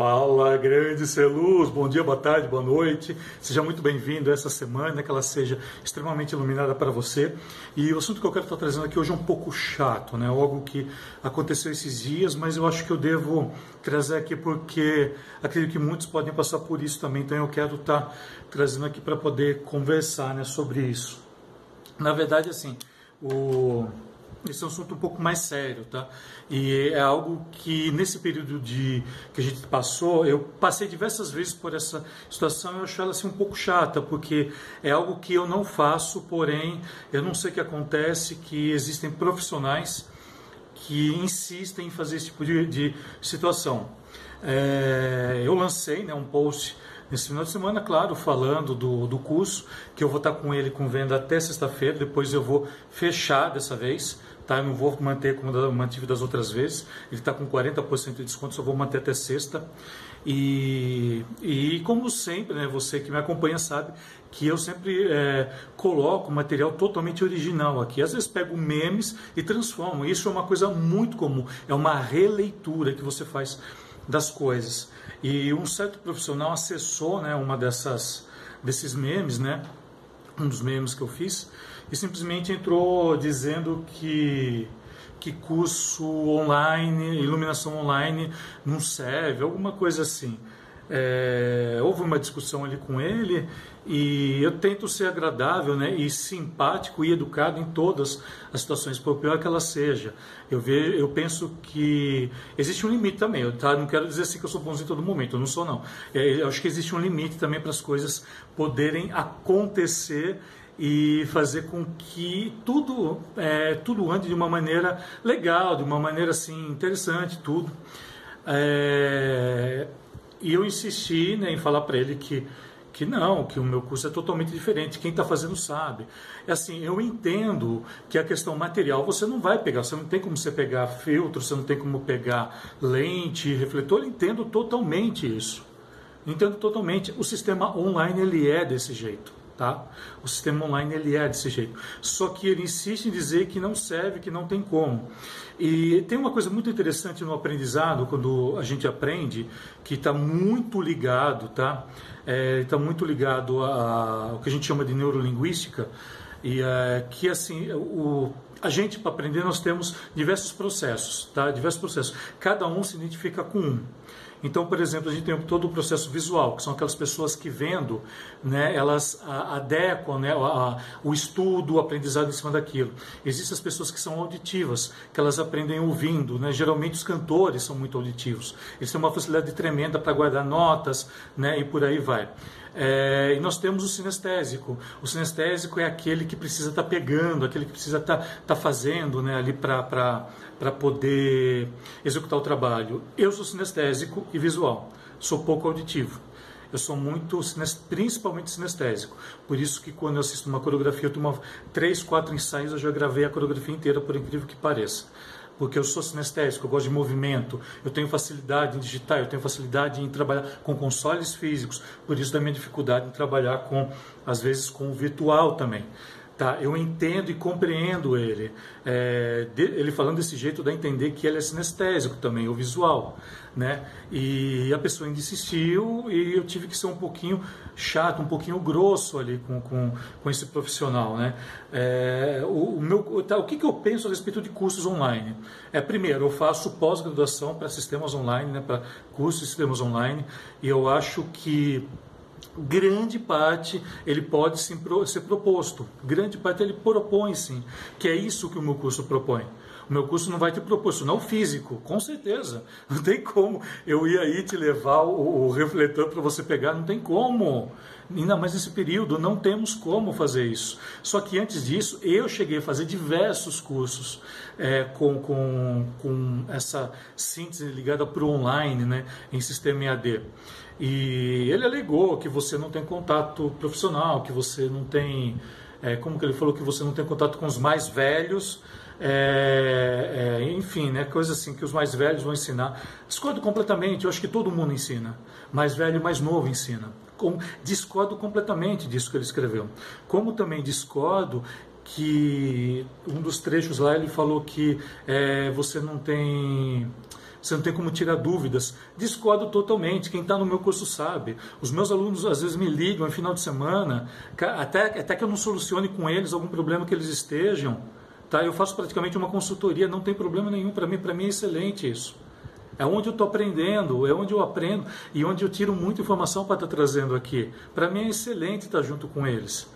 Fala, grande Celuz, bom dia, boa tarde, boa noite. Seja muito bem-vindo essa semana, que ela seja extremamente iluminada para você. E o assunto que eu quero estar trazendo aqui hoje é um pouco chato, né? Algo que aconteceu esses dias, mas eu acho que eu devo trazer aqui porque acredito que muitos podem passar por isso também, então eu quero estar trazendo aqui para poder conversar né, sobre isso. Na verdade, assim, o esse é um assunto um pouco mais sério, tá? E é algo que nesse período de que a gente passou, eu passei diversas vezes por essa situação e eu achei ela assim um pouco chata, porque é algo que eu não faço, porém eu não sei o que acontece, que existem profissionais que insistem em fazer esse tipo de, de situação. É, eu lancei né, um post nesse final de semana, claro, falando do, do curso, que eu vou estar com ele com venda até sexta-feira, depois eu vou fechar dessa vez tá? Eu não vou manter como eu mantive das outras vezes. Ele está com 40% de desconto, só vou manter até sexta. E, e como sempre, né, você que me acompanha sabe que eu sempre é, coloco material totalmente original aqui. Às vezes pego memes e transformo. Isso é uma coisa muito comum. É uma releitura que você faz das coisas. E um certo profissional acessou né, uma dessas desses memes, né? Um dos memes que eu fiz e simplesmente entrou dizendo que que curso online, iluminação online não serve, alguma coisa assim. É, houve uma discussão ali com ele e eu tento ser agradável né, e simpático e educado em todas as situações, por pior que ela seja. Eu, vejo, eu penso que existe um limite também, tá? não quero dizer assim que eu sou bonzinho em todo momento, eu não sou não. É, eu acho que existe um limite também para as coisas poderem acontecer e fazer com que tudo, é, tudo ande de uma maneira legal, de uma maneira assim interessante, tudo. É, e eu insisti né, em falar para ele que que não, que o meu curso é totalmente diferente. Quem está fazendo sabe. É assim, eu entendo que a questão material você não vai pegar, você não tem como você pegar filtro, você não tem como pegar lente, refletor. Eu entendo totalmente isso. Entendo totalmente. O sistema online ele é desse jeito. Tá? O sistema online ele é desse jeito. Só que ele insiste em dizer que não serve, que não tem como. E tem uma coisa muito interessante no aprendizado, quando a gente aprende, que está muito ligado, tá? Está é, muito ligado ao que a gente chama de neurolinguística, e é, que assim, o, a gente para aprender nós temos diversos processos, tá? Diversos processos. Cada um se identifica com um. Então, por exemplo, a gente tem todo o processo visual, que são aquelas pessoas que vendo, né, elas adequam né, o estudo, o aprendizado em cima daquilo. Existem as pessoas que são auditivas, que elas aprendem ouvindo. Né? Geralmente os cantores são muito auditivos. Eles têm uma facilidade tremenda para guardar notas né, e por aí vai. É, e nós temos o sinestésico. O sinestésico é aquele que precisa estar tá pegando, aquele que precisa estar tá, tá fazendo né, ali para poder executar o trabalho. Eu sou sinestésico e visual, sou pouco auditivo. Eu sou muito, principalmente sinestésico. Por isso que quando eu assisto uma coreografia, eu tomo três, quatro ensaios, eu já gravei a coreografia inteira, por incrível que pareça porque eu sou sinestésico, eu gosto de movimento, eu tenho facilidade em digitar, eu tenho facilidade em trabalhar com consoles físicos, por isso da minha dificuldade em trabalhar com, às vezes, com o virtual também. Tá, eu entendo e compreendo ele. É, ele falando desse jeito dá a entender que ele é sinestésico também, o visual. Né? E a pessoa ainda insistiu e eu tive que ser um pouquinho chato, um pouquinho grosso ali com, com, com esse profissional. Né? É, o, o, meu, tá, o que, que eu penso a respeito de cursos online? É, primeiro, eu faço pós-graduação para sistemas online, né, para cursos de sistemas online, e eu acho que grande parte ele pode sim, ser proposto, grande parte ele propõe sim, que é isso que o meu curso propõe. O meu curso não vai te proporcionar físico, com certeza. Não tem como eu ir aí te levar o, o refletor para você pegar, não tem como. Ainda mais nesse período, não temos como fazer isso. Só que antes disso, eu cheguei a fazer diversos cursos é, com, com, com essa síntese ligada para o online, né, em sistema EAD. E ele alegou que você não tem contato profissional, que você não tem, é, como que ele falou, que você não tem contato com os mais velhos, é, é, enfim, né, coisas assim que os mais velhos vão ensinar. Discordo completamente, eu acho que todo mundo ensina, mais velho e mais novo ensina. Com, discordo completamente disso que ele escreveu. Como também discordo que um dos trechos lá ele falou que é, você não tem Você não tem como tirar dúvidas. Discordo totalmente. Quem está no meu curso sabe. Os meus alunos às vezes me ligam no final de semana, até, até que eu não solucione com eles algum problema que eles estejam. Tá? Eu faço praticamente uma consultoria, não tem problema nenhum para mim. Para mim é excelente isso. É onde eu estou aprendendo, é onde eu aprendo e onde eu tiro muita informação para estar tá trazendo aqui. Para mim é excelente estar junto com eles.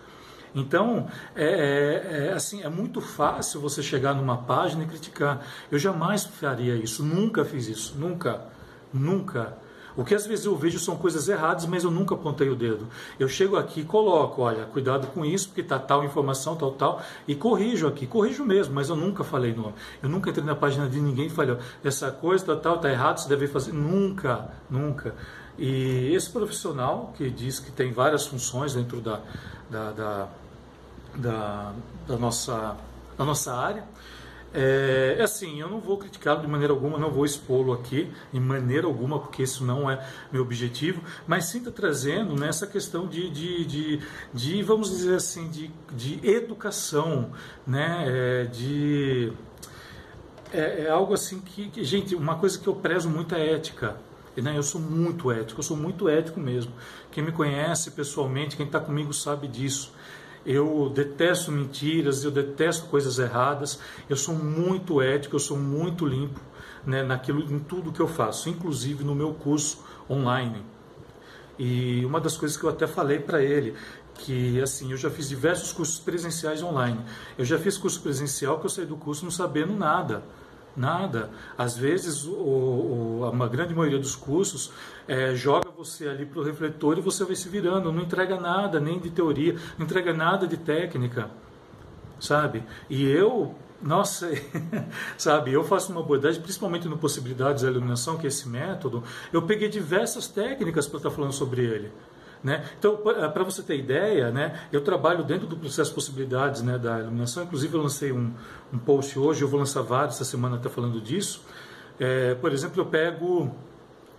Então, é, é, é, assim, é muito fácil você chegar numa página e criticar. Eu jamais faria isso, nunca fiz isso, nunca, nunca. O que às vezes eu vejo são coisas erradas, mas eu nunca apontei o dedo. Eu chego aqui e coloco, olha, cuidado com isso, porque tá tal informação, tal, tal, e corrijo aqui, corrijo mesmo, mas eu nunca falei nome. Eu nunca entrei na página de ninguém e falei, essa coisa, tal, tal, tá errado, você deve fazer. Nunca, nunca. E esse profissional que diz que tem várias funções dentro da, da, da da, da, nossa, da nossa área. É, é assim, eu não vou criticá-lo de maneira alguma, não vou expô-lo aqui de maneira alguma, porque isso não é meu objetivo, mas sim está trazendo nessa questão de, de, de, de, vamos dizer assim, de, de educação, né? É, de, é, é, algo assim que, que, gente, uma coisa que eu prezo muito é ética. Né? Eu sou muito ético, eu sou muito ético mesmo. Quem me conhece pessoalmente, quem está comigo sabe disso eu detesto mentiras, eu detesto coisas erradas, eu sou muito ético, eu sou muito limpo né, naquilo, em tudo que eu faço, inclusive no meu curso online. E uma das coisas que eu até falei para ele, que assim, eu já fiz diversos cursos presenciais online. Eu já fiz curso presencial que eu saí do curso não sabendo nada. Nada. Às vezes, o, o, a grande maioria dos cursos é, joga você ali para o refletor e você vai se virando. Não entrega nada, nem de teoria, não entrega nada de técnica, sabe? E eu, nossa, sabe, eu faço uma abordagem, principalmente no Possibilidades da Iluminação, que é esse método, eu peguei diversas técnicas para estar falando sobre ele. Né? Então, para você ter ideia, né, eu trabalho dentro do processo possibilidades né, da iluminação. Inclusive, eu lancei um, um post hoje, eu vou lançar vários essa semana até falando disso. É, por exemplo, eu pego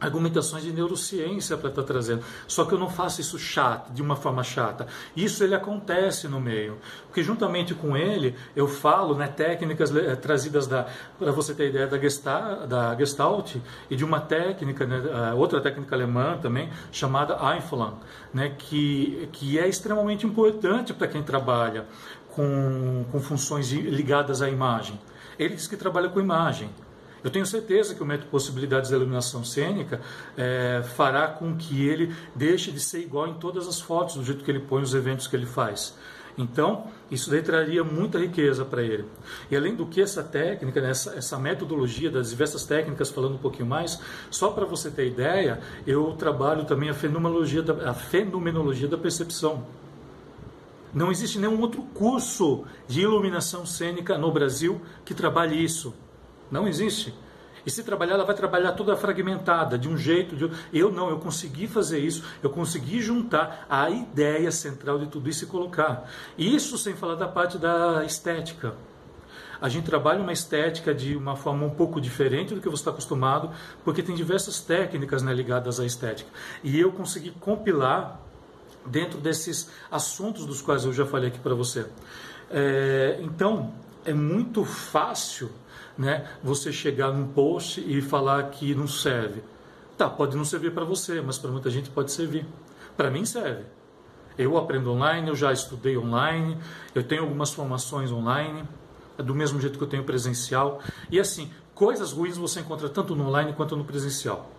argumentações de neurociência para estar tá trazendo. Só que eu não faço isso chato, de uma forma chata. Isso ele acontece no meio. Porque juntamente com ele, eu falo né, técnicas eh, trazidas da, para você ter ideia da Gestalt, da Gestalt e de uma técnica, né, outra técnica alemã também, chamada Einfelang, né, que, que é extremamente importante para quem trabalha com, com funções ligadas à imagem. Ele diz que trabalha com imagem. Eu tenho certeza que o método Possibilidades da Iluminação Cênica é, fará com que ele deixe de ser igual em todas as fotos, do jeito que ele põe os eventos que ele faz. Então, isso daí traria muita riqueza para ele. E além do que, essa técnica, né, essa, essa, metodologia das diversas técnicas, falando um pouquinho mais, só para você ter ideia, eu trabalho também a fenomenologia da, a fenomenologia da percepção. Não existe nenhum outro curso de iluminação cênica no Brasil que trabalhe isso. Não existe. E se trabalhar, ela vai trabalhar toda fragmentada, de um jeito. De... Eu não, eu consegui fazer isso, eu consegui juntar a ideia central de tudo isso e colocar. Isso sem falar da parte da estética. A gente trabalha uma estética de uma forma um pouco diferente do que você está acostumado, porque tem diversas técnicas né, ligadas à estética. E eu consegui compilar dentro desses assuntos dos quais eu já falei aqui para você. É, então, é muito fácil né, você chegar num post e falar que não serve. Tá, pode não servir para você, mas para muita gente pode servir. Para mim serve. Eu aprendo online, eu já estudei online, eu tenho algumas formações online, é do mesmo jeito que eu tenho presencial. E assim, coisas ruins você encontra tanto no online quanto no presencial.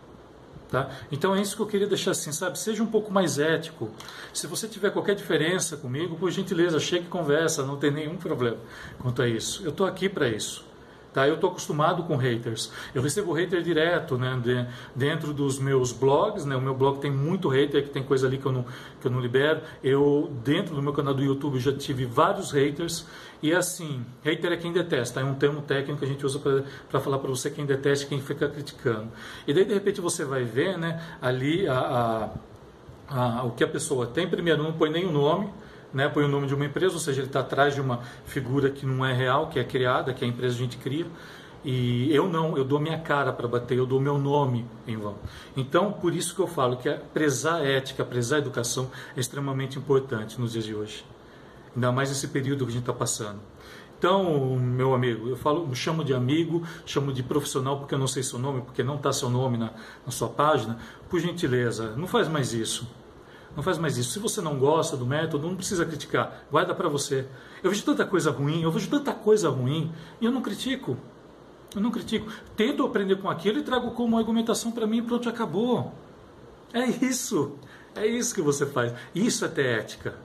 Tá? Então é isso que eu queria deixar assim, sabe? Seja um pouco mais ético. Se você tiver qualquer diferença comigo, por gentileza, chegue e conversa, não tem nenhum problema quanto a isso. Eu estou aqui para isso. Tá? Eu estou acostumado com haters. Eu recebo hater direto né, de, dentro dos meus blogs. Né? O meu blog tem muito hater, que tem coisa ali que eu, não, que eu não libero. Eu, dentro do meu canal do YouTube, já tive vários haters. E assim, hater é quem detesta. É um termo técnico que a gente usa para falar para você quem detesta quem fica criticando. E daí, de repente, você vai ver né, ali a, a, a, o que a pessoa tem. Primeiro, não põe nem o nome né, põe o nome de uma empresa, ou seja, ele está atrás de uma figura que não é real, que é criada, que a empresa a gente cria. E eu não, eu dou minha cara para bater, eu dou meu nome em vão. Então, por isso que eu falo que prezar a ética, prezar a educação é extremamente importante nos dias de hoje. Ainda mais nesse período que a gente está passando. Então, meu amigo, eu falo, chamo de amigo, chamo de profissional porque eu não sei seu nome, porque não está seu nome na, na sua página. Por gentileza, não faz mais isso. Não faz mais isso. Se você não gosta do método, não precisa criticar. Guarda para você. Eu vejo tanta coisa ruim, eu vejo tanta coisa ruim e eu não critico. Eu não critico. Tento aprender com aquilo e trago como argumentação para mim e pronto, acabou. É isso. É isso que você faz. Isso é ter ética.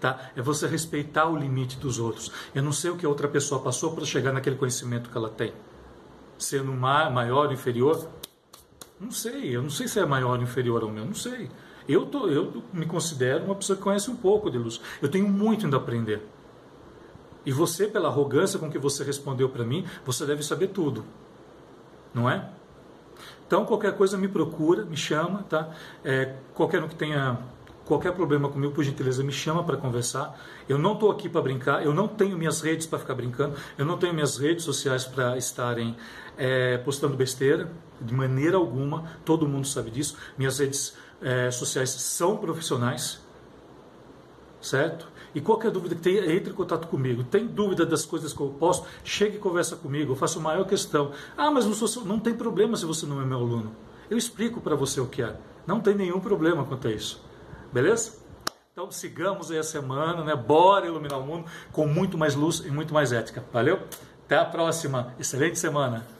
Tá? É você respeitar o limite dos outros. Eu não sei o que a outra pessoa passou para chegar naquele conhecimento que ela tem. Sendo maior ou inferior, não sei. Eu não sei se é maior ou inferior ao meu, não sei. Eu, tô, eu me considero uma pessoa que conhece um pouco de luz. Eu tenho muito ainda a aprender. E você, pela arrogância com que você respondeu para mim, você deve saber tudo. Não é? Então, qualquer coisa me procura, me chama, tá? É, qualquer um que tenha qualquer problema comigo, por gentileza, me chama para conversar. Eu não estou aqui para brincar, eu não tenho minhas redes para ficar brincando, eu não tenho minhas redes sociais para estarem é, postando besteira, de maneira alguma, todo mundo sabe disso. Minhas redes é, sociais são profissionais, certo? E qualquer dúvida que tenha, entre em contato comigo. Tem dúvida das coisas que eu posto, chegue e conversa comigo. Eu faço maior questão. Ah, mas não, sou, não tem problema se você não é meu aluno. Eu explico para você o que é. Não tem nenhum problema quanto a isso. Beleza? Então sigamos aí a semana, né? Bora iluminar o mundo com muito mais luz e muito mais ética. Valeu? Até a próxima. Excelente semana.